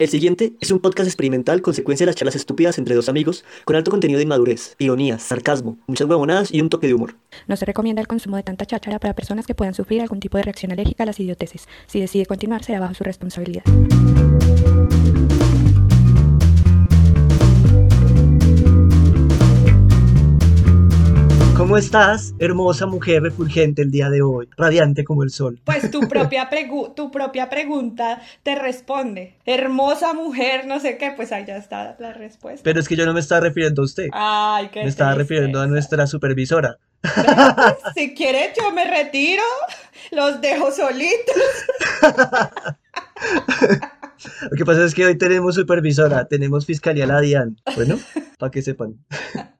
El siguiente es un podcast experimental consecuencia de las charlas estúpidas entre dos amigos, con alto contenido de inmadurez, ironías, sarcasmo, muchas huevonadas y un toque de humor. No se recomienda el consumo de tanta cháchara para personas que puedan sufrir algún tipo de reacción alérgica a las idioteces. Si decide continuar, será bajo su responsabilidad. ¿Cómo estás, hermosa mujer refulgente el día de hoy, radiante como el sol? Pues tu propia, tu propia pregunta te responde. Hermosa mujer, no sé qué, pues ahí ya está la respuesta. Pero es que yo no me estaba refiriendo a usted. Ay, qué Me estaba refiriendo a nuestra supervisora. si quiere, yo me retiro, los dejo solitos. Lo que pasa es que hoy tenemos supervisora, tenemos fiscalía la DIAN. Bueno, para que sepan.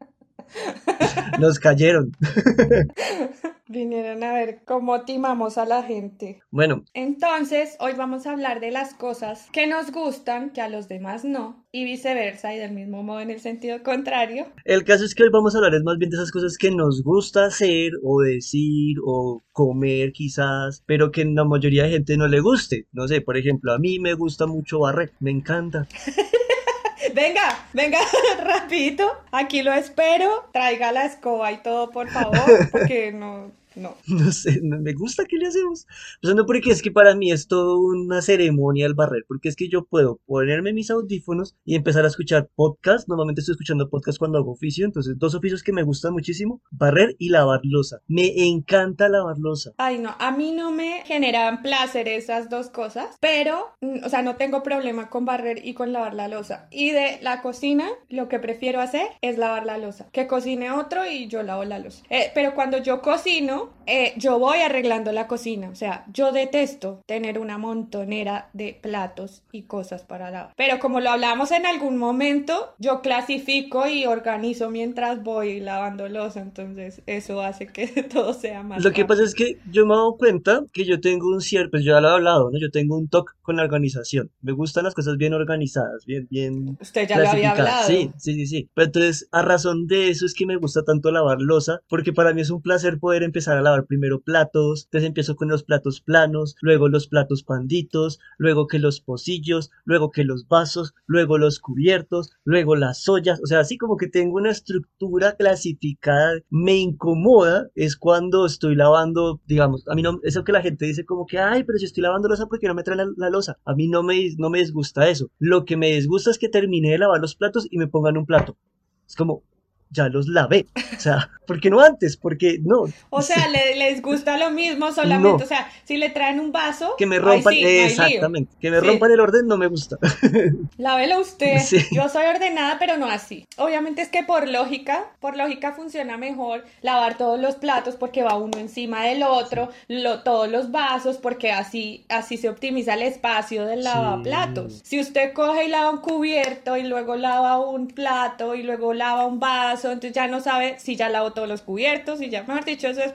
Nos cayeron. Vinieron a ver cómo timamos a la gente. Bueno. Entonces, hoy vamos a hablar de las cosas que nos gustan, que a los demás no, y viceversa, y del mismo modo en el sentido contrario. El caso es que hoy vamos a hablar es más bien de esas cosas que nos gusta hacer, o decir, o comer quizás, pero que la mayoría de gente no le guste. No sé, por ejemplo, a mí me gusta mucho barrer, me encanta. Venga, venga, rapidito. Aquí lo espero. Traiga la escoba y todo, por favor, porque no, no. No sé, me gusta que le hacemos. O sea, no porque es que para mí es todo una ceremonia el barrer, porque es que yo puedo ponerme mis audífonos y empezar a escuchar podcast. Normalmente estoy escuchando podcast cuando hago oficio, entonces dos oficios que me gustan muchísimo, barrer y lavar losa. Me encanta lavar losa. Ay, no, a mí no me generan placer esas dos cosas, pero, mm, o sea, no tengo problema con barrer y con lavar la losa. Y de la cocina, lo que prefiero hacer es lavar la losa. Que cocine otro y yo lavo la losa. Eh, pero cuando yo cocino, eh, yo voy arreglando la cocina. O sea, yo detesto tener una montonera de platos y cosas para lavar. Pero como lo hablamos en algún momento, yo clasifico y organizo mientras voy lavando losa. Entonces, eso hace que todo sea más. Lo que pasa es que yo me he dado cuenta que yo tengo un cierto, pues yo ya lo he hablado, ¿no? Yo tengo un toque con la organización. Me gustan las cosas bien organizadas, bien, bien. Usted ya lo había hablado. Sí, sí, sí, sí. Pero entonces, a razón de eso es que me gusta tanto lavar losa, porque para mí es un placer poder empezar a lavar primero platos, entonces empiezo con los platos planos, luego los platos panditos, luego que los pocillos, luego que los vasos, luego los cubiertos, luego las ollas, o sea, así como que tengo una estructura clasificada, me incomoda es cuando estoy lavando, digamos, a mí no, eso que la gente dice como que, ay, pero si estoy lavando losa, ¿por qué no me trae la, la losa? A mí no me, no me disgusta eso, lo que me disgusta es que terminé de lavar los platos y me pongan un plato. Es como, ya los lavé. O sea, ¿por qué no antes? Porque no. O sea, les gusta lo mismo solamente. O sea, si le traen un vaso. Que me rompan. exactamente. que me rompan el orden no me gusta. Lávelo usted. Yo soy ordenada, pero no así. Obviamente es que por lógica, por lógica funciona mejor lavar todos los platos porque va uno encima del otro, lo, todos los vasos, porque así, así se optimiza el espacio del lavaplatos. Si usted coge y lava un cubierto y luego lava un plato y luego lava un vaso entonces ya no sabe si ya lavó todos los cubiertos y ya, mejor dicho, eso es,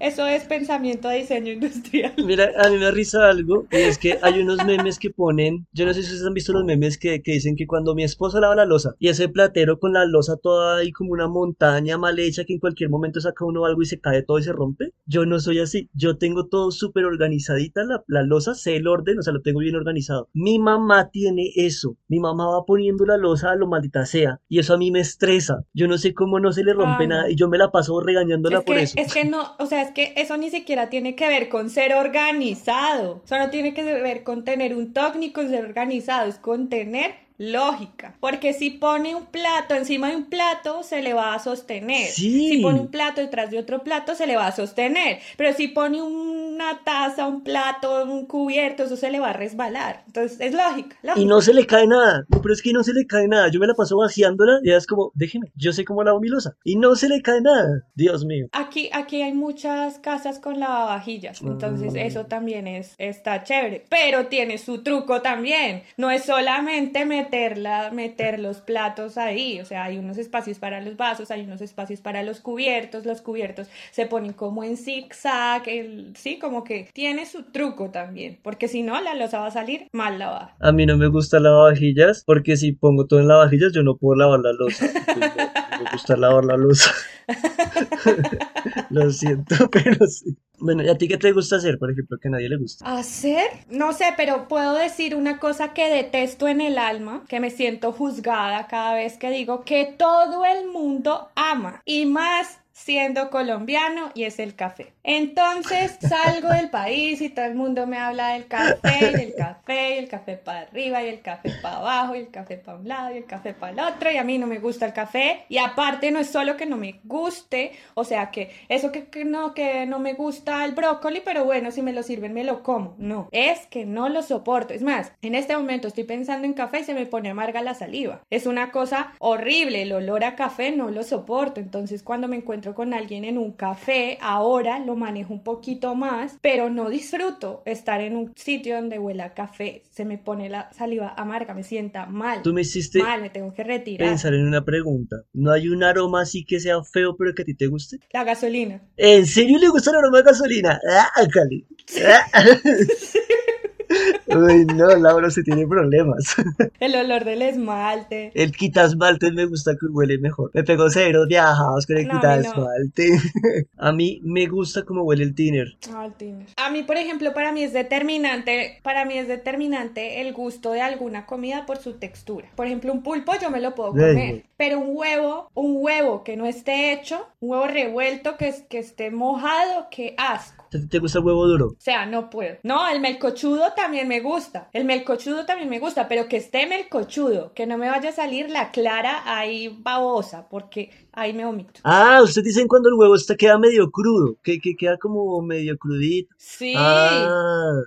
eso es pensamiento de diseño industrial. Mira, a mí me risa algo, y es que hay unos memes que ponen, yo no sé si ustedes han visto los memes que, que dicen que cuando mi esposa lava la losa y ese platero con la losa toda ahí como una montaña mal hecha que en cualquier momento saca uno algo y se cae todo y se rompe, yo no soy así, yo tengo todo súper organizadita, la, la losa, sé el orden, o sea, lo tengo bien organizado. Mi mamá tiene eso, mi mamá va poniendo la losa a lo maldita sea, y eso a mí me estresa, yo no sé cómo no se le rompe nada y yo me la paso regañándola por eso. Es que no, o sea, es que eso ni siquiera tiene que ver con ser organizado. Eso no tiene que ver con tener un TOC ni con ser organizado, es con tener lógica. Porque si pone un plato encima de un plato, se le va a sostener. Si pone un plato detrás de otro plato, se le va a sostener. Pero si pone una taza, un plato, un cubierto, eso se le va a resbalar. Entonces es lógica. Y no se le cae nada. pero es que no se le cae nada. Yo me la paso vaciándola y es como, déjeme, yo sé cómo lavo mi losa. Y no se le cae nada. Dios mío. Aquí, aquí hay muchas casas con lavavajillas. Entonces eso también es, está chévere. Pero tiene su truco también. No es solamente meter meterla, meter los platos ahí, o sea, hay unos espacios para los vasos, hay unos espacios para los cubiertos, los cubiertos se ponen como en zigzag, el, sí, como que tiene su truco también, porque si no, la losa va a salir mal lavada. A mí no me gusta lavavajillas, porque si pongo todo en lavavajillas, yo no puedo lavar la losa. me gusta lavar la losa. Lo siento, pero sí. Bueno, ¿y a ti qué te gusta hacer, por ejemplo, que a nadie le gusta? ¿Hacer? No sé, pero puedo decir una cosa que detesto en el alma, que me siento juzgada cada vez que digo que todo el mundo ama. Y más siendo colombiano y es el café. Entonces salgo del país y todo el mundo me habla del café y del café y el café para arriba y el café para abajo y el café para un lado y el café para el otro y a mí no me gusta el café y aparte no es solo que no me guste, o sea que eso que, que no que no me gusta el brócoli, pero bueno, si me lo sirven me lo como. No, es que no lo soporto. Es más, en este momento estoy pensando en café y se me pone amarga la saliva. Es una cosa horrible, el olor a café no lo soporto. Entonces cuando me encuentro con alguien en un café, ahora lo manejo un poquito más, pero no disfruto estar en un sitio donde huela café. Se me pone la saliva amarga, me sienta mal. Tú me hiciste Mal, me tengo que retirar. pensar en una pregunta. ¿No hay un aroma así que sea feo pero que a ti te guste? La gasolina. ¿En serio le gusta el aroma de gasolina? ¡Ah, Cali! ¡Ah! Uy, no, Laura, se tiene problemas. El olor del esmalte. El quitasmalte me gusta que huele mejor. Me pegó cero viajados con el No, a mí no. quitasmalte. A mí me gusta como huele el tiner. Ah, el tiner. A mí, por ejemplo, para mí es determinante, para mí es determinante el gusto de alguna comida por su textura. Por ejemplo, un pulpo yo me lo puedo comer, pero un huevo, un huevo que no esté hecho, un huevo revuelto que, que esté mojado, qué asco. ¿A ti te gusta el huevo duro? O sea, no puedo. No, el melcochudo también me gusta. El melcochudo también me gusta, pero que esté melcochudo, que no me vaya a salir la clara ahí babosa, porque ahí me vomito. Ah, ustedes dicen cuando el huevo está, queda medio crudo, que, que queda como medio crudito. Sí. Ah,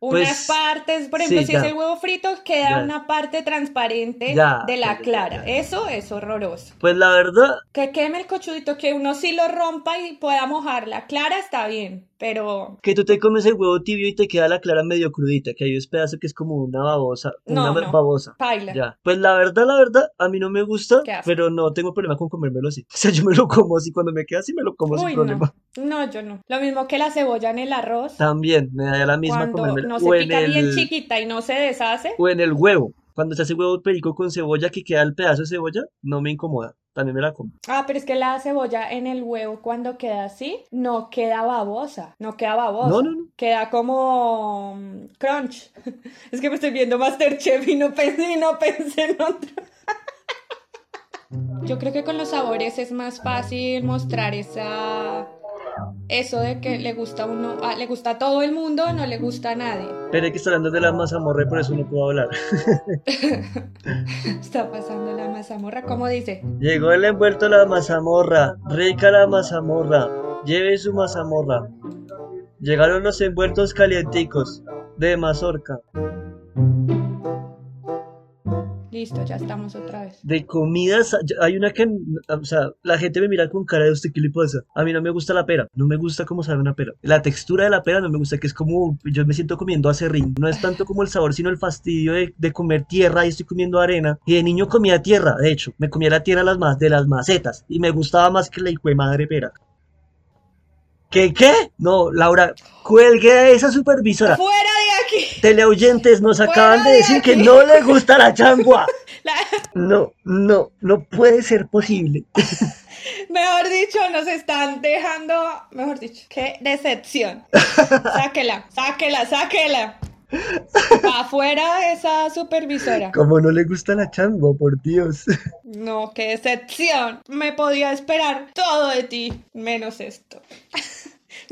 Unas Pues, partes, por ejemplo, sí, si ya. es el huevo frito, queda Ya. una parte transparente Ya, de la clara. Eso es horroroso. pues la verdad, Que queme el cochudito, que uno sí lo rompa y pueda mojar la clara, está bien. Pero que tú te comes el huevo tibio y te queda la clara medio crudita, que hay un pedazo que es como una babosa, No, una no. babosa. paila. Ya, pues la verdad, la verdad, a mí no me gusta, pero no tengo problema con comérmelo así. O sea, yo me lo como así, cuando me queda así me lo como sin Uy, problema. no. No, yo no. Lo mismo que la cebolla en el arroz. También me da la misma Cuando comérmela. no o se en pica bien el, chiquita y no se deshace. o en el huevo. Cuando se hace huevo perico con cebolla que queda el pedazo de cebolla, no me incomoda. También me la como. Ah, pero es que la cebolla en el huevo cuando queda así, no queda babosa, no queda babosa. No, no, no. Queda como mm, crunch. Es que me estoy viendo Masterchef y no pensé, y no pensé en otro. Yo creo que con los sabores es más fácil mostrar esa eso de que le gusta a uno, ah, le gusta a todo el mundo, no le gusta a nadie. Pero que estar hablando de la mazamorra y por eso no puedo hablar. Está pasando la mazamorra, como dice. Llegó el envuelto la mazamorra. Rica la mazamorra. Lleve su mazamorra. Llegaron los envueltos calienticos de mazorca. Listo, ya estamos otra vez. De comidas, hay una que, o sea, la gente me mira con cara de usted, ¿qué le pasa? A mí no me gusta la pera, no me gusta cómo sabe una pera. La textura de la pera no me gusta, que es como, yo me siento comiendo acerrín. No es tanto como el sabor, sino el fastidio de, de comer tierra y estoy comiendo arena. Y de niño comía tierra, de hecho, me comía la tierra de las, ma- de las macetas y me gustaba más que la hijo de madre pera. ¿Qué, qué? No, Laura, cuelgue a esa supervisora. ¡Fuera de aquí! Teleoyentes nos acaban de de decir que no le gusta la changua. No, no, no puede ser posible. Mejor dicho, nos están dejando. Mejor dicho, qué decepción. Sáquela, sáquela, sáquela. Afuera esa supervisora. Como no le gusta la changua, por Dios. No, qué decepción. Me podía esperar todo de ti, menos esto.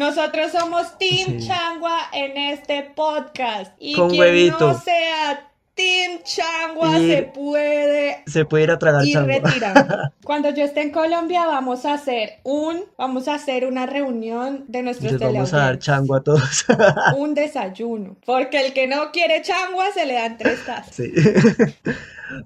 Nosotros somos Team Sí. Changua en este podcast. Y Con quien huevito. no sea Team Changua Y- se puede Se puede ir a tragar y changua. retira. Cuando yo esté en Colombia vamos a hacer un, vamos a hacer una reunión de nuestros Les vamos a dar changua a todos. Un desayuno. Porque el que no quiere changua se le dan tres tazas. Sí.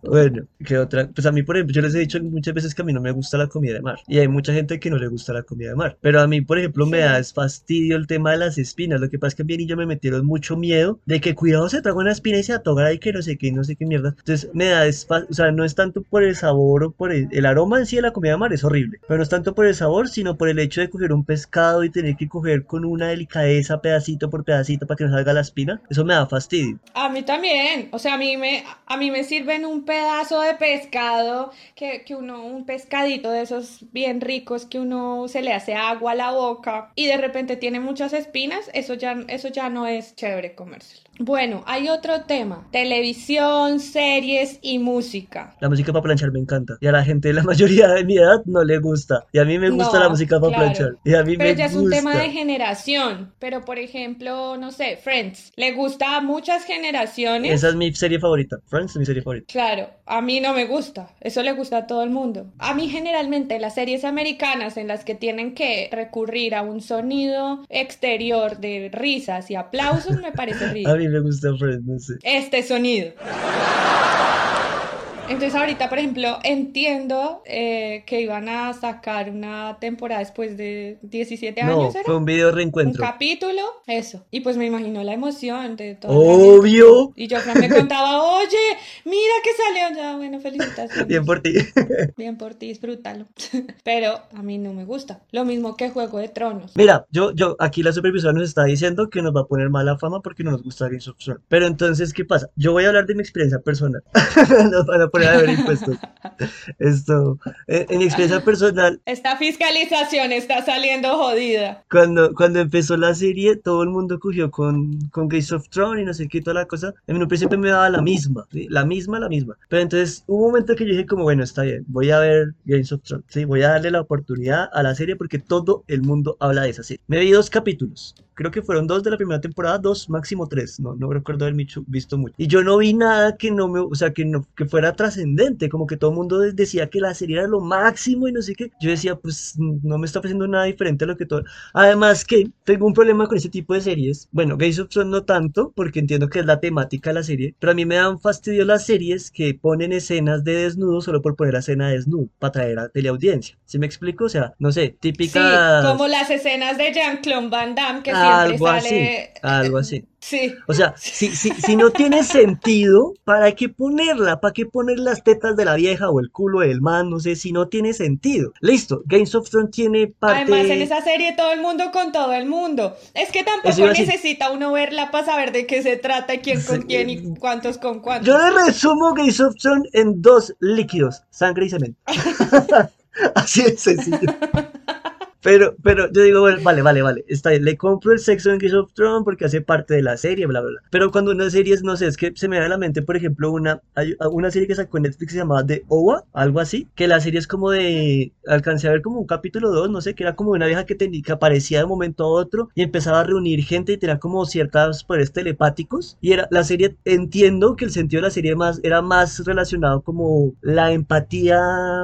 Bueno, ¿qué otra? Pues a mí, por ejemplo, yo les he dicho muchas veces que a mí no me gusta la comida de mar. Y hay mucha gente que no le gusta la comida de mar. Pero a mí, por ejemplo, me da fastidio el tema de las espinas. Lo que pasa es que a mi niño me metieron mucho miedo de que cuidado se traga una espina y se atogra y que no sé qué, no sé qué mierda. Entonces me da, es fa- o sea, no es tanto por el sabor o por el, el aroma en sí de la comida de mar, es horrible. Pero no es tanto por el sabor, sino por el hecho de coger un pescado y tener que coger con una delicadeza pedacito por pedacito para que no salga la espina. Eso me da fastidio. A mí también, o sea, a mí me, a mí me sirven un pedazo de pescado, que, que uno, un pescadito de esos bien ricos que uno se le hace agua a la boca y de repente tiene muchas espinas, eso ya, eso ya no es chévere comérselo. Bueno, hay otro tema, televisión, series y música. La música para planchar me encanta. Y a la gente de la mayoría de mi edad no le gusta. Y a mí me gusta No, la música para claro. planchar. Y a mí Pero me ya es un tema de generación. Pero por ejemplo, no sé, Friends, le gusta a muchas generaciones. Esa es mi serie favorita. Friends es mi serie favorita. Claro, a mí no me gusta, eso le gusta a todo el mundo. A mí generalmente las series americanas en las que tienen que recurrir a un sonido exterior de risas y aplausos me parece A ridículo. mí me gusta Friends, no sé. Este sonido. Toninho. Entonces ahorita, por ejemplo, entiendo eh, que iban a sacar una temporada después de 17 No, años, ¿era? fue un video Un reencuentro. capítulo, eso. Y pues me imagino la emoción de gente. Obvio. Y yo me contaba, oye, mira que salió ya, bueno, felicitaciones. Bien por ti. Bien por ti, disfrútalo. Pero a mí no me gusta. Lo mismo que Juego de Tronos. Mira, yo, yo, aquí la supervisora nos está diciendo que nos va a poner mala fama porque no nos gusta Games of Thrones. Pero entonces, ¿qué pasa? Yo voy a hablar de mi experiencia personal. Nos van a poner a ver impuestos. Esto, en, en mi experiencia personal, Esta fiscalización está saliendo jodida. cuando, cuando empezó la serie, todo el mundo cogió con, con Games of Thrones y no sé qué, toda la cosa. En un principio me daba la misma, ¿sí? la misma, la misma. Pero entonces hubo un momento que yo dije como, bueno, está bien, voy a ver Games of Thrones, ¿sí? Voy a darle la oportunidad a la serie porque todo el mundo habla de esa serie. Me vi dos capítulos. Creo que fueron dos de la primera temporada, dos, máximo tres. No, no recuerdo haber visto mucho. Y yo no vi nada que no me, o sea, que no, que fuera trascendente. Como que todo el mundo de- decía que la serie era lo máximo y no sé qué. Yo decía, pues no me está ofreciendo nada diferente a lo que todo. Además que tengo un problema con ese tipo de series. Bueno, Games of Thrones no tanto, porque entiendo que es la temática de la serie. Pero a mí me dan fastidio las series que ponen escenas de desnudo solo por poner la escena de desnudo, para traer a teleaudiencia. ¿Sí me explico? O sea, no sé, Sí, típicas... como las escenas de Jean-Claude Van Damme que siempre Algo sale. así, algo así. Sí. O sea, si, si, si no tiene sentido, ¿para qué ponerla? ¿Para qué poner las tetas de la vieja o el culo del man? No sé, si no tiene sentido. Listo, Games of Thrones tiene parte... Además, en esa serie todo el mundo con todo el mundo. Es que tampoco necesita uno verla para saber de qué se trata y quién con Sí. quién y cuántos con cuántos. Yo le resumo Games of Thrones en dos líquidos, sangre y cemento. Así de sencillo. Pero, pero yo digo, bueno, vale, vale, vale, está bien, le compro el sexo en Games of Thrones porque hace parte de la serie, bla, bla, bla. Pero cuando una serie es, no sé, es que se me da a la mente, por ejemplo, una, hay una serie que sacó en Netflix llamaba The OWA, algo así, que la serie es como de, alcancé a ver como un capítulo 2, no sé, que era como una vieja que, tenía, que aparecía de un momento a otro y empezaba a reunir gente y tenía como ciertos poderes telepáticos. Y era la serie, entiendo que el sentido de la serie más, era más relacionado como la empatía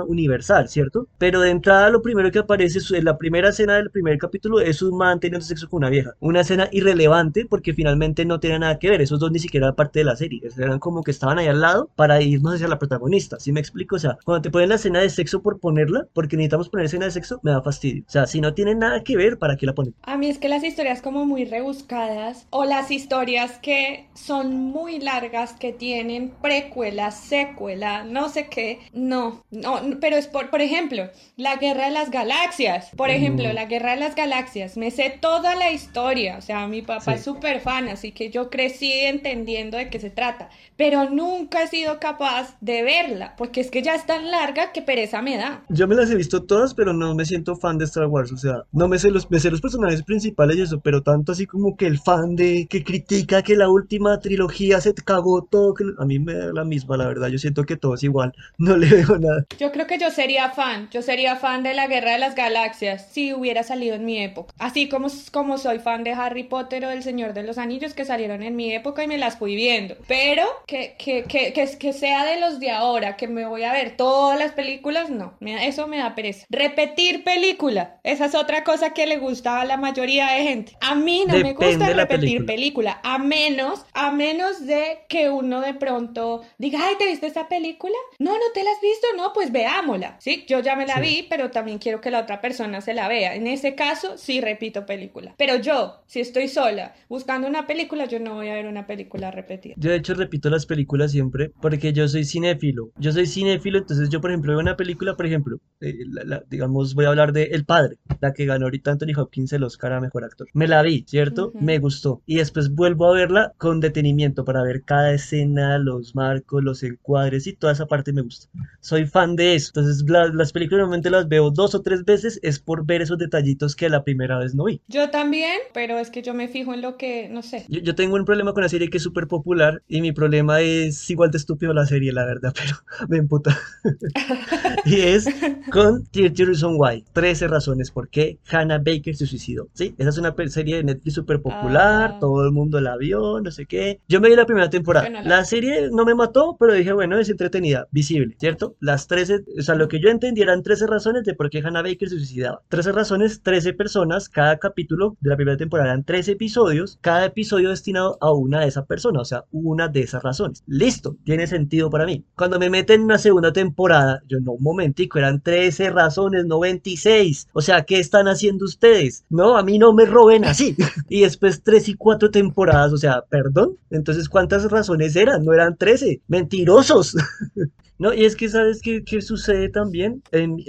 universal, ¿cierto? Pero de entrada lo primero que aparece es- la primera escena del primer capítulo es un man teniendo sexo con una vieja. Una escena irrelevante porque finalmente no tenía nada que ver. Esos dos ni siquiera eran parte de la serie. Eran como que estaban ahí al lado para irnos hacia la protagonista. ¿Sí me explico? O sea, cuando te ponen la escena de sexo por ponerla, porque necesitamos poner escena de sexo, me da fastidio. O sea, si no tiene nada que ver, ¿para qué la ponen? A mí es que las historias como muy rebuscadas o las historias que son muy largas, que tienen precuela, secuela, no sé qué, no, no, pero es por, por ejemplo, la Guerra de las Galaxias, por No. la Guerra de las Galaxias, me sé toda la historia, o sea, mi papá Sí. es súper fan, así que yo crecí entendiendo de qué se trata, pero nunca he sido capaz de verla, porque es que ya es tan larga que pereza me da. Yo me las he visto todas, pero no me siento fan de Star Wars. O sea, no me sé los, me sé los personajes principales y eso, pero tanto así como que el fan de que critica que la última trilogía se cagó todo. que- a mí me da la misma, la verdad. Yo siento que todo es igual. No le veo nada. Yo creo que yo sería fan, yo sería fan de la Guerra de las Galaxias si hubiera salido en mi época. Así como, como soy fan de Harry Potter o del Señor de los Anillos que salieron en mi época y me las fui viendo. Pero que, que, que, que, que sea de los de ahora, que me voy a ver todas las películas, no, me eso me da pereza. Repetir película, esa es otra cosa que le gusta a la mayoría de gente. A mí no me gusta repetir película. película, a menos, a menos de que uno de pronto diga, ay, ¿te viste esa película? No, no te la has visto, no, pues veámosla, ¿sí? Yo ya me la Sí. vi, pero también quiero que la otra persona se se la vea. En ese caso, sí repito película. Pero yo, si estoy sola buscando una película, yo no voy a ver una película repetida. Yo de hecho repito las películas siempre porque yo soy cinéfilo. Yo soy cinéfilo, entonces yo por ejemplo veo una película, por ejemplo, eh, la- la- digamos voy a hablar de El Padre, la que ganó ahorita Anthony Hopkins el Oscar a Mejor Actor. Me la vi, ¿cierto? Ujú. Me gustó. Y después vuelvo a verla con detenimiento para ver cada escena, los marcos, los encuadres y toda esa parte me gusta. Soy fan de eso. Entonces la- las películas normalmente las veo dos o tres veces es por ver esos detallitos que la primera vez no vi. Yo también, pero es que yo me fijo en lo que, no sé. Yo, yo tengo un problema con la serie que es súper popular y mi problema es igual de estúpido la serie, la verdad, pero me emputa. y es con 30 Reasons Why. 13 razones por qué Hannah Baker se suicidó. Sí, esa es una serie de Netflix súper popular, Ah. todo el mundo la vio, no sé qué. Yo me vi la primera temporada. La La serie no me mató, pero dije, bueno, es entretenida, visible, ¿cierto? Las 13, o sea, lo que yo entendí eran 13 razones de por qué Hannah Baker se suicidaba. 13 razones, 13 personas, cada capítulo de la primera temporada eran 13 episodios, cada episodio destinado a una de esas personas, o sea, una de esas razones. Listo, tiene sentido para mí. Cuando me meten en una segunda temporada, yo no, un momentico, eran 13 razones, no 26. O sea, ¿qué están haciendo ustedes? No, a mí no me roben así. y después 3 y 4 temporadas, o sea, perdón. Entonces, ¿cuántas razones eran? No eran 13. Mentirosos. No, y es que sabes qué, qué sucede también,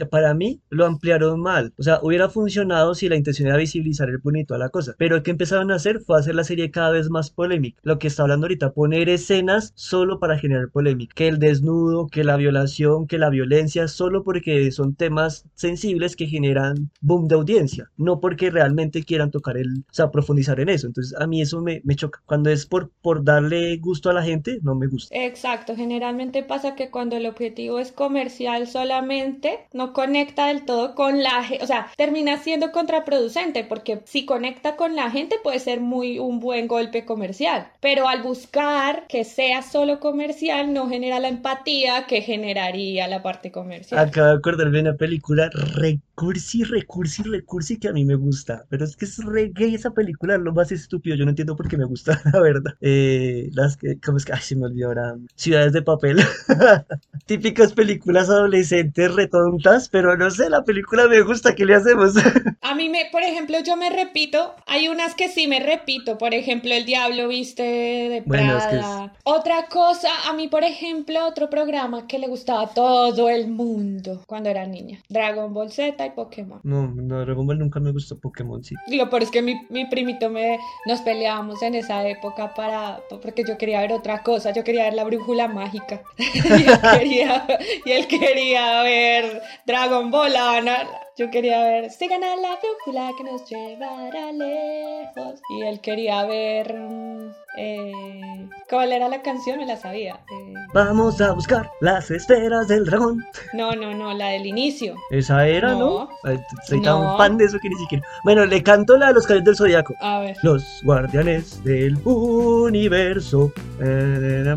para mí lo ampliaron mal, o sea, hubiera funcionado si la intención era visibilizar el bonito a la cosa, pero ¿qué empezaron a hacer? Fue hacer la serie cada vez más polémica, lo que está hablando ahorita, poner escenas solo para generar polémica, que el desnudo, que la violación, que la violencia, solo porque son temas sensibles que generan boom de audiencia, no porque realmente quieran tocar el, o sea, profundizar en eso, entonces a mí eso me, me choca, cuando es por, por darle gusto a la gente, no me gusta. Exacto, generalmente pasa que cuando el objetivo es comercial solamente, no conecta del todo con la gente, o sea, termina siendo contraproducente porque si conecta con la gente puede ser muy un buen golpe comercial, pero al buscar que sea solo comercial no genera la empatía que generaría la parte comercial. Acabo de acordarme de una película recursi, recursi, recursi que a mí me gusta. Pero es que es re gay esa película, lo más estúpido. Yo no entiendo por qué me gusta, la verdad. Eh, las que, ¿cómo es que? Ay, se me olvidó ahora. Ciudades de papel. Típicas películas adolescentes retontas, pero no sé, la película me gusta. ¿Qué le hacemos? A mí me, por ejemplo, yo me repito, hay unas que sí me repito, por ejemplo, El Diablo Viste de Bueno, es que es- Prada. Otra cosa, a mí, por ejemplo, otro programa que le gustaba a todo el mundo cuando era niña, Dragon Ball Z y Pokémon. No, no, Dragon Ball nunca me gustó Pokémon, sí. Lo peor es que mi, mi primito me, nos peleábamos en esa época para, porque yo quería ver otra cosa, yo quería ver la brújula mágica. y, él quería, ver Dragon Ball, bana- yo quería ver, sigan a la brújula que nos llevará lejos. Y él quería ver, mm, eh, ¿cuál era la canción? Me la sabía. Eh, Vamos a buscar las esferas del dragón. no, no, no, la del inicio. Esa era, ¿no? No. Soy tan No. fan de eso que ni siquiera. Bueno, le canto la de los caballeros del zodiaco. A ver. Los guardianes del universo eh,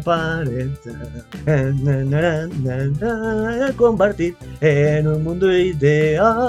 compartir en un mundo ideal.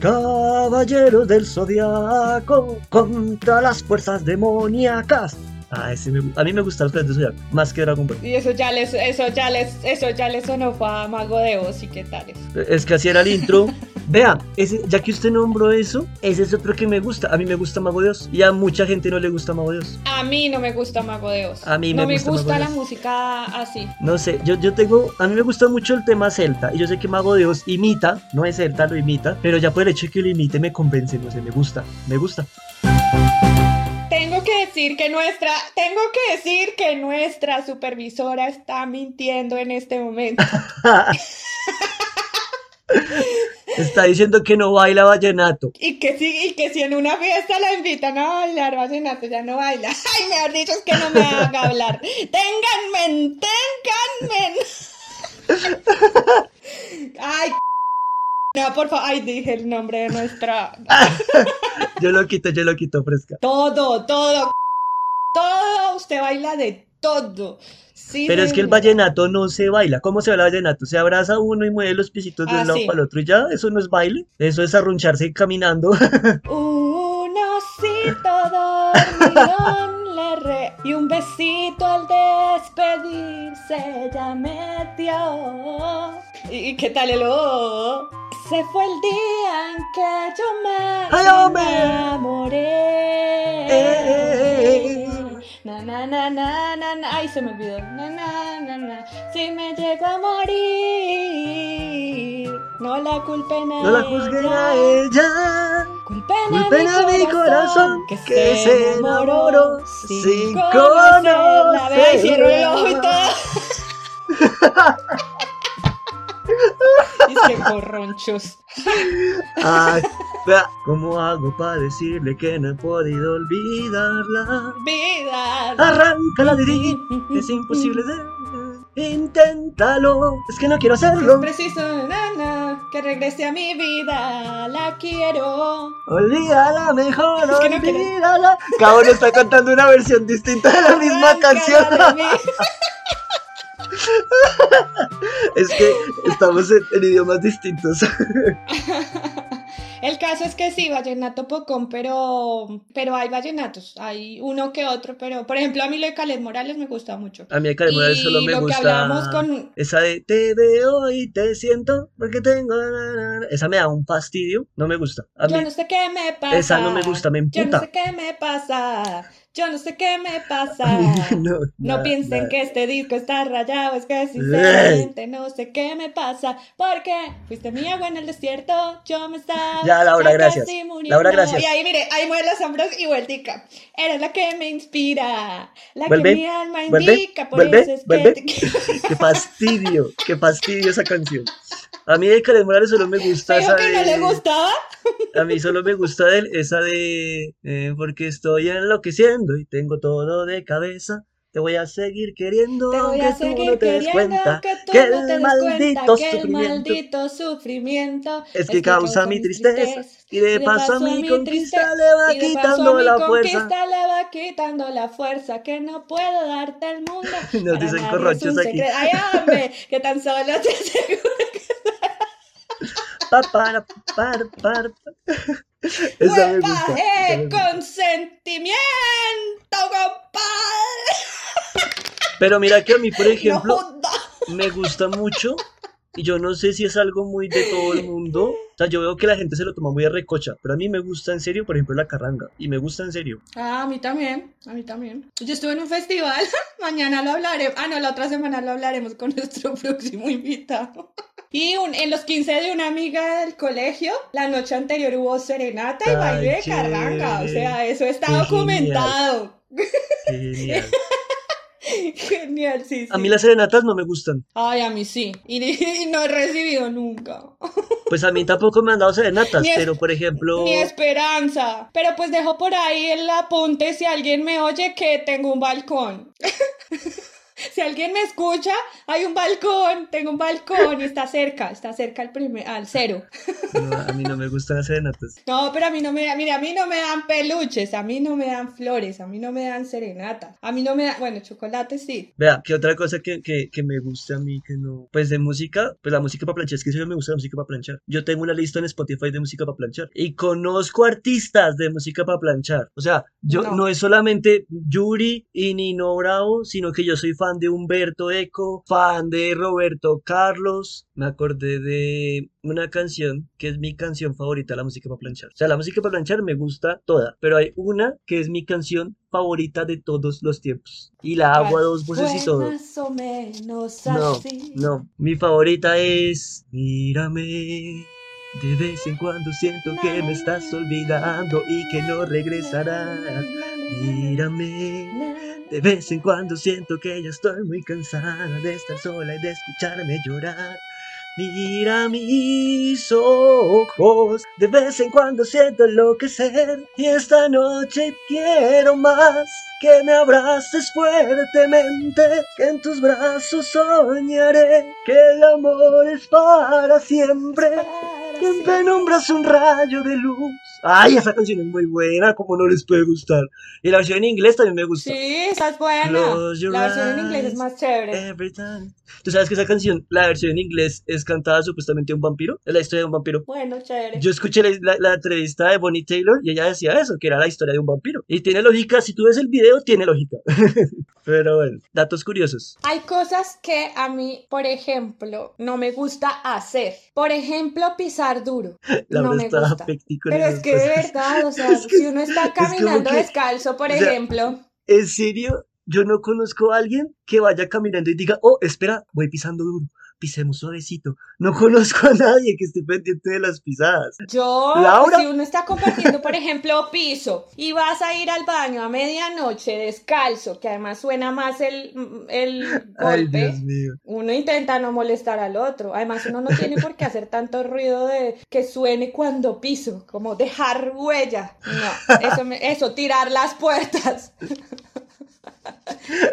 Caballeros del zodiaco contra las fuerzas demoníacas. Ah, ese me a mí me gusta los caballeros del zodiaco más que Dragon Ball. Y eso ya les, eso ya les, eso ya les sonó a Mago de Oz y qué tales. Es que así era el intro. Vea, ese, ya que usted nombró eso, ese es otro que me gusta. A mí me gusta Mago Dios y a mucha gente no le gusta Mago Dios. A mí no me gusta Mago de Oz. A mí no me me gusta Mago la música así. No sé, yo, yo tengo, a mí me gusta mucho el tema celta y yo sé que Mago de Oz imita, no es celta, lo imita, pero ya por el hecho de que lo imite me convence, no sé, me gusta, me gusta. Tengo que decir que nuestra, tengo que decir que nuestra supervisora está mintiendo en este momento. Está diciendo que no baila vallenato. Y que si, y que si en una fiesta la invitan a bailar vallenato, ya no baila. Ay, mejor dicho es que no me haga hablar. Ténganme, ténganme. Ay, no, por favor. Ay, dije el nombre de nuestra. Yo lo quito, yo lo quito fresca. Todo, todo. Todo. Usted baila de todo. Sí, Pero es que el vallenato no se baila. ¿Cómo se baila vallenato? Se abraza uno y mueve los pisitos de un Ah, lado sí. para el otro y ya, eso no es baile. Eso es arruncharse caminando. Un osito dormilón le re y un besito al despedirse ya me dio. ¿Y, qué tal el oh? Ese fue el día en que yo me Ay, enamoré. Eh. Na, na, na, na, na, na. Ay, se me olvidó. Na, na, na, na. Si me llego a morir, no la culpen a No la juzguen a ella. Culpen, Culpen a mi corazón que, se enamoró sin sin conocerla. Vea, y cierro el ojo y todo. Es que corronchos. Ay, ¿cómo hago para decirle que no he podido olvidarla? Vida. Arráncala de ti, es imposible de... Inténtalo, es que no quiero hacerlo. Es preciso, nana, que regrese a mi vida. La quiero. Olvídala mejor, Es que no olvídala. Uno está cantando una versión distinta de la misma Arráncala canción. de. Es que estamos en, en idiomas distintos. El caso es que sí, vallenato pocón, pero, pero hay vallenatos, hay uno que otro, pero por ejemplo a mí lo de Caled Morales me gusta mucho. A mí de Karen Morales solo me lo que gusta hablábamos con- esa de te veo y te siento porque tengo... na, na, na". Esa me da un fastidio, no me gusta. A Yo no sé qué me pasa. esa no me gusta, me Yo no sé qué me pasa. Yo no sé qué me pasa. No, No nada, piensen nada. que este disco está rayado, es que sinceramente no sé qué me pasa. Porque fuiste mi agua en el desierto, yo me estaba. Ya, Laura, gracias. Laura, gracias. Y ahí, mire, ahí mueve los hombros y vueltica. Eres la que me inspira, la Vuelve, que mi alma vuelve, indica. Por vuelve, eso es vuelve. que. te- Qué fastidio, qué fastidio esa canción. A mí de Karen Morales solo me gusta ¿Me esa dijo que no le gustaba? A mí solo me gusta de él esa de eh, porque estoy enloqueciendo y tengo todo de cabeza. Te voy a seguir queriendo Te voy a aunque tú seguir no te des cuenta que tú que no te el maldito que el sufrimiento maldito sufrimiento es que causa mi tristeza y de paso a mi conquista le va y quitando la fuerza. le va quitando la fuerza que no puedo darte el mundo. Nos dicen un aquí. Ay, hombre, que tan solo te aseguro. Para. Esa me gusta. esa me ¡Huepa, gusta. consentimiento, compadre! Pero mira que a mí, por No ejemplo, me gusta mucho y yo no sé si es algo muy de todo el mundo. O sea, yo veo que la gente se lo toma muy a recocha, pero a mí me gusta en serio, por ejemplo, la carranga. Y me gusta en serio. Ah, a mí también, a mí también. Yo estuve en un festival, mañana lo hablaremos, ah, no, la otra semana lo hablaremos con nuestro próximo invitado. Y un- en los 15 de una amiga del colegio, la noche anterior hubo serenata y baile de carranga, o sea, eso está Qué documentado. Genial. Genial, sí, sí. A mí las serenatas no me gustan. Ay, a mí sí, y, y no he recibido nunca. Pues a mí tampoco me han dado serenatas, es- pero por ejemplo... Ni esperanza. Pero pues dejo por ahí el apunte si alguien me oye que tengo un balcón. si alguien me escucha, hay un balcón, tengo un balcón y está cerca, está cerca al primer, al cero. no, a mí no me gustan las serenatas. No, pero a mí no me, mire, a mí no me dan peluches, a mí no me dan flores, a mí no me dan serenatas, a mí no me dan, bueno, chocolate sí. Vea, que otra cosa que, que, que me gusta a mí, que no... Pues de música, pues la música para planchar, es que solo me gusta la música para planchar. Yo tengo una lista en Spotify de música para planchar. Y conozco artistas de música para planchar. O sea, yo no, No. es solamente Yuri y Nino Bravo, sino que yo soy fan de Humberto Eco, fan de Roberto Carlos. Me acordé de una canción que es mi canción favorita, la música para planchar. O sea, la música para planchar me gusta toda, pero hay una que es mi canción favorita de todos los tiempos. Y la hago a dos voces y todo. Más o menos No, así. no. Mi favorita es Mírame. De vez en cuando siento que me estás olvidando y que no regresarás. Mírame. De vez en cuando siento que ya estoy muy cansada de estar sola y de escucharme llorar. Mira mis ojos, de vez en cuando siento enloquecer y esta noche quiero más que me abraces fuertemente, que en tus brazos soñaré que el amor es para siempre, que en penumbras un rayo de luz Ay, esa canción es muy buena, ¿cómo no les puede gustar? Y la versión en inglés también me gusta. Sí, esa es buena. La versión en inglés es más chévere. Every time. ¿Tú sabes que esa canción, la versión en inglés, es cantada supuestamente de un vampiro? Es la historia de un vampiro. Bueno, chévere. Yo escuché la, la- la entrevista de Bonnie Taylor y ella decía eso, que era la historia de un vampiro. Y tiene lógica, si tú ves el video, tiene lógica. Pero bueno, datos curiosos. Hay cosas que a mí, por ejemplo, no me gusta hacer. Por ejemplo, pisar duro. Laura no me gusta. Pero es que. Verdad, o sea, Es que- si uno está caminando que- descalzo, por o sea, ejemplo, En serio, yo no conozco a alguien que vaya caminando y diga, oh, espera, voy pisando duro, pisemos suavecito. No conozco a nadie que esté pendiente de las pisadas. yo, Laura. si uno está compartiendo, por ejemplo, piso y vas a ir al baño a medianoche descalzo, que además suena más el, el Ay, golpe. Dios mío. Uno intenta no molestar al otro. Además, uno no tiene por qué hacer tanto ruido de que suene cuando piso, como dejar huella. No, eso, me- eso tirar las puertas.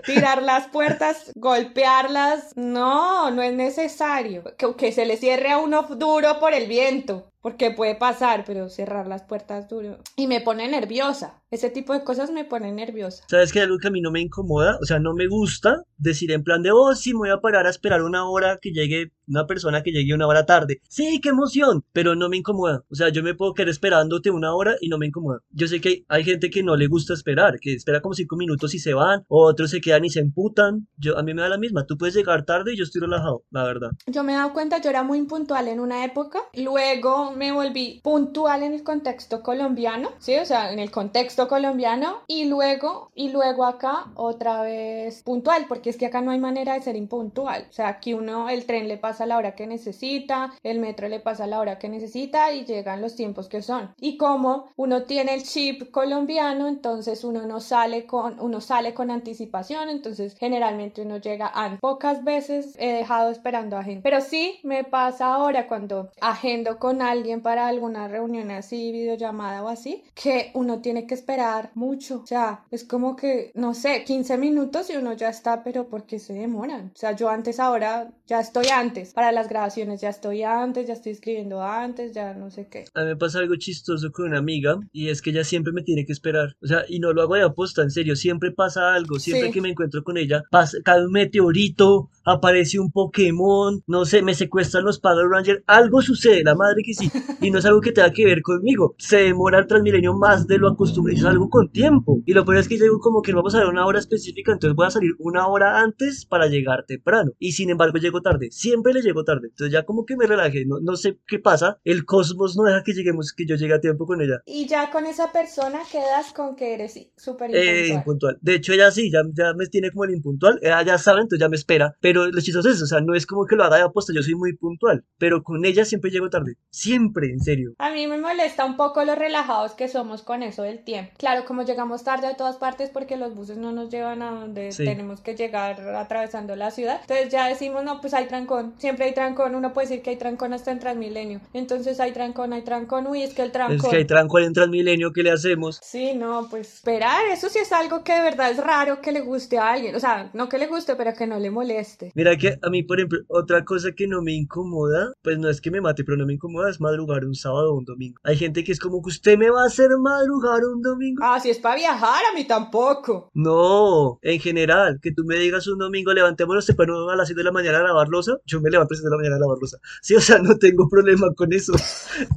tirar las puertas, golpearlas. No, no es necesario. Que, se le cierre a uno duro por el viento. Porque puede pasar, pero cerrar las puertas duro. Y me pone nerviosa. Ese tipo de cosas me pone nerviosa. ¿Sabes que hay algo que a mí no me incomoda? O sea, no me gusta decir en plan de, oh, sí, me voy a parar a esperar una hora que llegue una persona que llegue una hora tarde. Sí, qué emoción, pero no me incomoda. O sea, yo me puedo quedar esperándote una hora y no me incomoda. Yo sé que hay, gente que no le gusta esperar, que espera como cinco minutos y se van, o otros se quedan y se emputan. Yo, a mí me da la misma. Tú puedes llegar tarde y yo estoy relajado, la verdad. Yo me he dado cuenta, yo era muy impuntual en una época, luego me volví puntual en el contexto colombiano, ¿sí? O sea, en el contexto colombiano, y luego, y luego acá otra vez puntual, porque es que acá no hay manera de ser impuntual. O sea, aquí uno, el tren le pasa a la hora que necesita, el metro le pasa a la hora que necesita y llegan los tiempos que son. Y como uno tiene el chip colombiano, entonces uno no sale con, uno sale con anticipación, entonces generalmente uno llega a pocas veces he dejado esperando a gente. Pero sí me pasa ahora cuando agendo con alguien para alguna reunión así, videollamada o así, que uno tiene que esperar mucho. O sea, es como que, no sé, 15 minutos y uno ya está, pero ¿por qué se demoran? O sea, yo antes ahora ya estoy antes. Para las grabaciones ya estoy antes, ya estoy escribiendo antes, ya no sé qué. A mí me pasa algo chistoso con una amiga y es que ella siempre me tiene que esperar. O sea, y no lo hago de aposta, en serio. Siempre pasa algo. Siempre Sí. que me encuentro con ella, pasa, cae un meteorito, aparece un Pokémon, no sé, me secuestran los Power Rangers. Algo sucede, la madre que sí. Y no es algo que tenga que ver conmigo. Se demora el Transmilenio más de lo acostumbrado. Es algo con tiempo. Y lo peor es que yo digo como que vamos a ver una hora específica, entonces voy a salir una hora antes para llegar temprano. Y sin embargo llego tarde. Siempre le llego tarde. Entonces ya como que me relajé. No, no sé qué pasa. El cosmos no deja que lleguemos, que yo llegue a tiempo con ella. Y ya con esa persona quedas con que eres súper Eh, impuntual. impuntual. De hecho, ella sí, ya, ya me tiene como el impuntual. Ella ya sabe, entonces ya me espera. Pero lo chistoso es eso, o sea, no es como que lo haga de aposta, yo soy muy puntual. Pero con ella siempre llego tarde. Siempre, en serio. A mí me molesta un poco los relajados que somos con eso del tiempo. Claro, como llegamos tarde a todas partes porque los buses no nos llevan a donde Sí. tenemos que llegar atravesando la ciudad. Entonces ya decimos, no, pues hay trancón. Siempre hay trancón. Uno puede decir que hay trancón hasta en Transmilenio. Entonces hay trancón, hay trancón. Uy, es que el trancón. Es que hay tranco en Transmilenio, ¿qué le hacemos? Sí, no, pues esperar, eso sí es algo que de verdad es raro que le guste a alguien. O sea, no que le guste, pero que no le moleste. Mira que a mí, por ejemplo, otra cosa que no me incomoda, pues no es que me mate, pero no me incomoda es madrugar un sábado o un domingo. Hay gente que es como que usted me va a hacer madrugar un domingo. Ah, si es para viajar, a mí tampoco. No, en general, que tú me digas un domingo, levantémonos temprano a las 6 de la mañana a lavar losa, yo me levanto a las 6 de la mañana a lavar losa. Sí, o sea, no tengo problema con eso.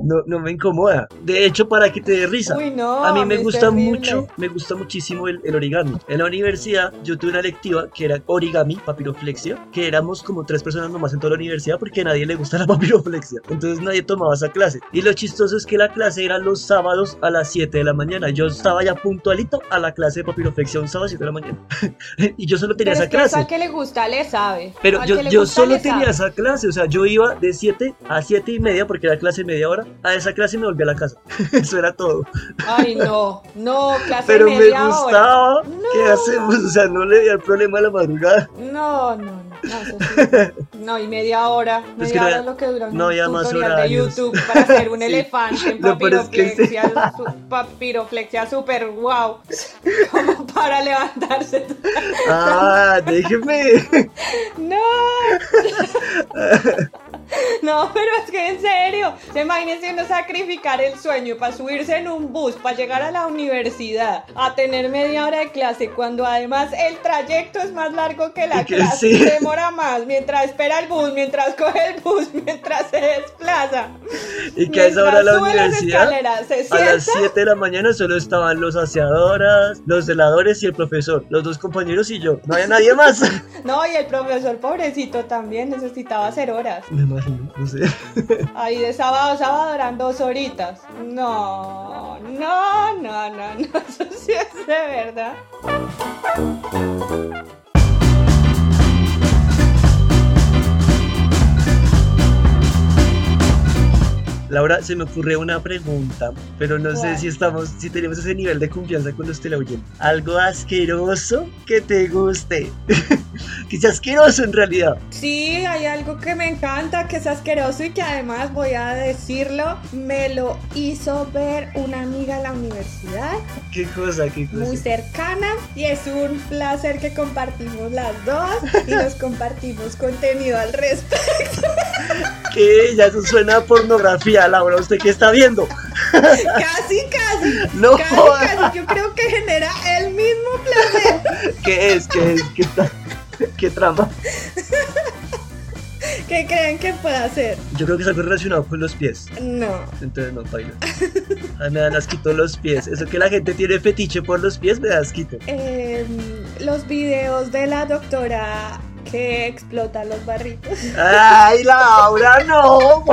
No, no me incomoda. De hecho, para que te dé risa. Uy, no. A mí me gusta terrible. mucho, me gusta muchísimo el, el origami. En la universidad yo tuve una lectiva que era origami, papiroflexia, que éramos como tres personas nomás en toda la universidad porque a nadie le gusta la papiroflexia. Entonces nadie tomaba esa clase. Y lo chistoso es que la clase era los sábados a las 7 de la mañana. Yo estaba ya puntualito a la clase de papiroflexia un sábado a 7 de la mañana. y yo solo tenía Pero esa es que eso clase. al que le gusta le sabe. Pero Al yo, yo gusta, solo tenía sabe. esa clase, o sea, yo iba de 7 a 7 y media porque era clase media hora. A esa clase me volví a la casa. Eso era todo. Ay, no, no, clase Pero me hora. gustaba. ¿Qué hacemos? O sea, no le di el problema a la madrugada. No, no, no, no, eso sí. No, y media hora. Media Es que no hora había- es lo que dura un no había más de. YouTube para hacer un Sí. elefante en peor es que sí. papiroflexia, su- papiroflexia super wow. Como para levantarse. Ah, déjeme. No. No, pero es que en serio, se imagínense uno sacrificar el sueño para subirse en un bus, para llegar a la universidad, a tener media hora de clase, cuando además el trayecto es más largo que la que clase, sí. demora más, mientras espera el bus, mientras coge el bus, mientras se desplaza. Y que a esa hora la las universidad, se a las sienta. 7 de la mañana solo estaban los aseadoras, los celadores y el profesor, los dos compañeros y yo. No había nadie más. No, y el profesor pobrecito también necesitaba hacer horas. Me imagino, no sé. Ahí de sábado a sábado eran dos horitas. No, no, no, no, no, eso sí es de verdad. Laura, se me ocurre una pregunta, pero no sé si estamos, si tenemos ese nivel de confianza cuando usted la oyen. Algo asqueroso que te guste. que sea asqueroso en realidad. Sí, hay algo que me encanta, que es asqueroso y que además voy a decirlo, me lo hizo ver una amiga en la universidad, ¿Qué cosa? ¿Qué cosa? muy cercana, y es un placer que compartimos las dos y nos compartimos contenido al respecto. ¿Qué? Ya eso suena a pornografía, Laura. ¿Usted qué está viendo? Casi, casi. No Casi, casi. Yo creo que genera el mismo placer. ¿Qué es? ¿Qué es? ¿Qué? ¿Qué trama? ¿Qué creen que puede hacer? Yo creo que es algo relacionado con los pies. No. Entonces no, baila. Ay, me dan asquito los pies. Eso que la gente tiene fetiche por los pies me da asquito. Em, los videos de la doctora que explota los barritos. Ay, Laura, no.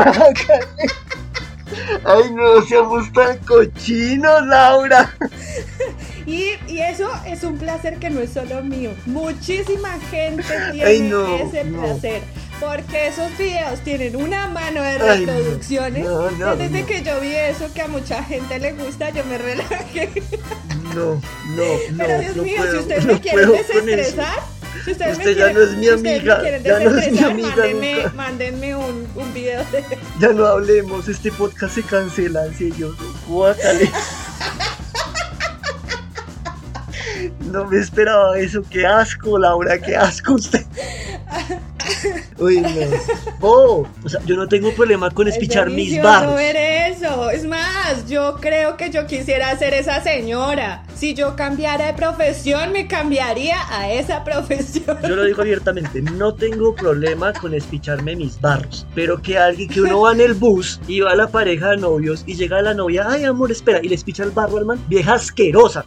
Ay, no seamos tan cochinos, Laura. Y, y eso es un placer que no es solo mío. Muchísima gente tiene Ay, no, ese no. placer. Porque esos videos tienen una mano de reproducciones. no, Desde que yo vi eso que a mucha gente le gusta, yo me relajé. No, no, no. Pero Dios mío, puedo, si ustedes no me eso. desestresar, si ustedes me Usted ya quieren- no es mi si amiga, quieren ya no es mi amiga mándenme, nunca. mándenme un, un video de Ya no hablemos, este podcast se cancela, en serio. Guácale. No me esperaba eso, qué asco, Laura, qué asco usted. Uy, no. Oh, o sea, yo no tengo problema con Es espichar mis delicioso barros. ver eso. Es más, yo creo que yo quisiera ser esa señora. Si yo cambiara de profesión, me cambiaría a esa profesión. Yo lo digo abiertamente, no tengo problema con espicharme mis barros, pero que alguien que uno va en el bus y va a la pareja de novios y llega la novia, ay amor, espera, y le espicha el barro al man, vieja asquerosa.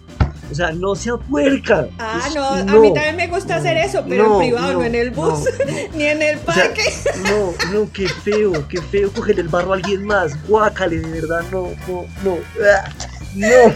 O sea, no sea puerca. Ah, no, a mí también me gusta no, hacer eso, pero no, en privado, no, no, en el bus, no, ni en el O sea, parque. no, no, qué feo, qué feo coger el barro a alguien más. Guácale, de verdad, no, no, no. No.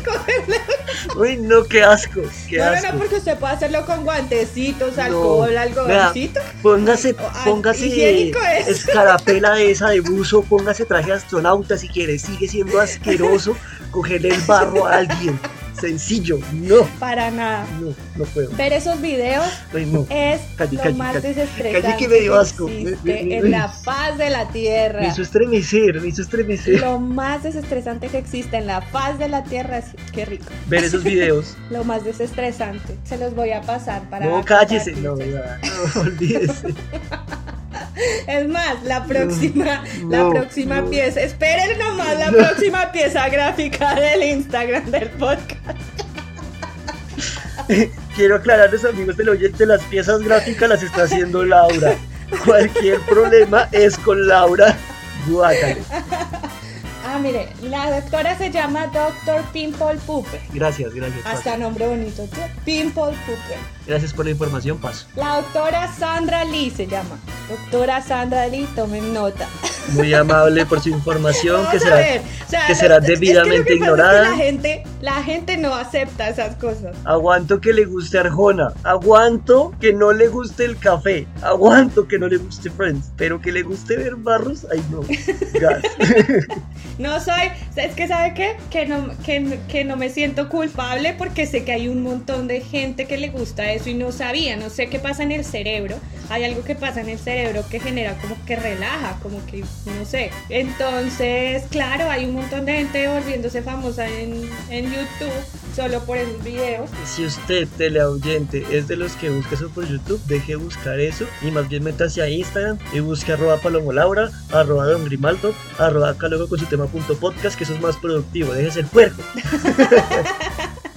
Uy, no, qué asco, qué no, no, asco. no, porque usted puede hacerlo con guantecitos, No. alcohol, Vea, algodoncito. Póngase, Ah, póngase es. escarapela esa de buzo, póngase traje de astronauta si quiere. Sigue siendo asqueroso cogerle el barro a alguien. Sencillo, no, Para nada. no, no puedo. Ver esos videos Ay, no. es Calle, lo calle, más calle. desestresante Calle que me dio asco. existe Me- me- en la faz de la tierra. Me hizo estremecer, me hizo estremecer. Lo más desestresante que existe en la faz de la tierra es qué rico. Ver esos videos. Lo más desestresante. Se los voy a pasar para. No, cállese. No, ya, no, olvídese. Es más, la próxima, la próxima no. pieza. Esperen nomás la próxima pieza gráfica del Instagram del podcast. Quiero aclararles, amigos del oyente, las piezas gráficas las está haciendo Laura. Cualquier problema es con Laura. Guácale. Ah, mire, la doctora se llama Doctor Pimple Pooper. Gracias, gracias. paso. Hasta nombre bonito, tío. Pimple Pooper. Gracias por la información, paso. La doctora Sandra Lee se llama. Doctora Sandra Lee, tomen nota. Muy amable por su información, que será, o sea, que será es que debidamente pasa es que ignorada. la gente, la gente no acepta esas cosas. Aguanto que le guste Arjona. Aguanto que no le guste el café. Aguanto que no le guste Friends. Pero que le guste ver barros, ay no. Gas. No soy, es que sabe qué, que no, que, que no me siento culpable porque sé que hay un montón de gente que le gusta eso y no sabía, no sé qué pasa en el cerebro. Hay algo que pasa en el cerebro que genera como que relaja, como que no sé. Entonces, claro, hay un montón de gente volviéndose famosa en, en YouTube solo por esos videos. Si usted, teleaudiente, es de los que busca eso por YouTube, deje buscar eso y más bien métase a Instagram y busque arroba palomo laura, arroba don grimaldo, arroba acá luego con su tema punto podcast, que eso es más productivo, déjese el puerco.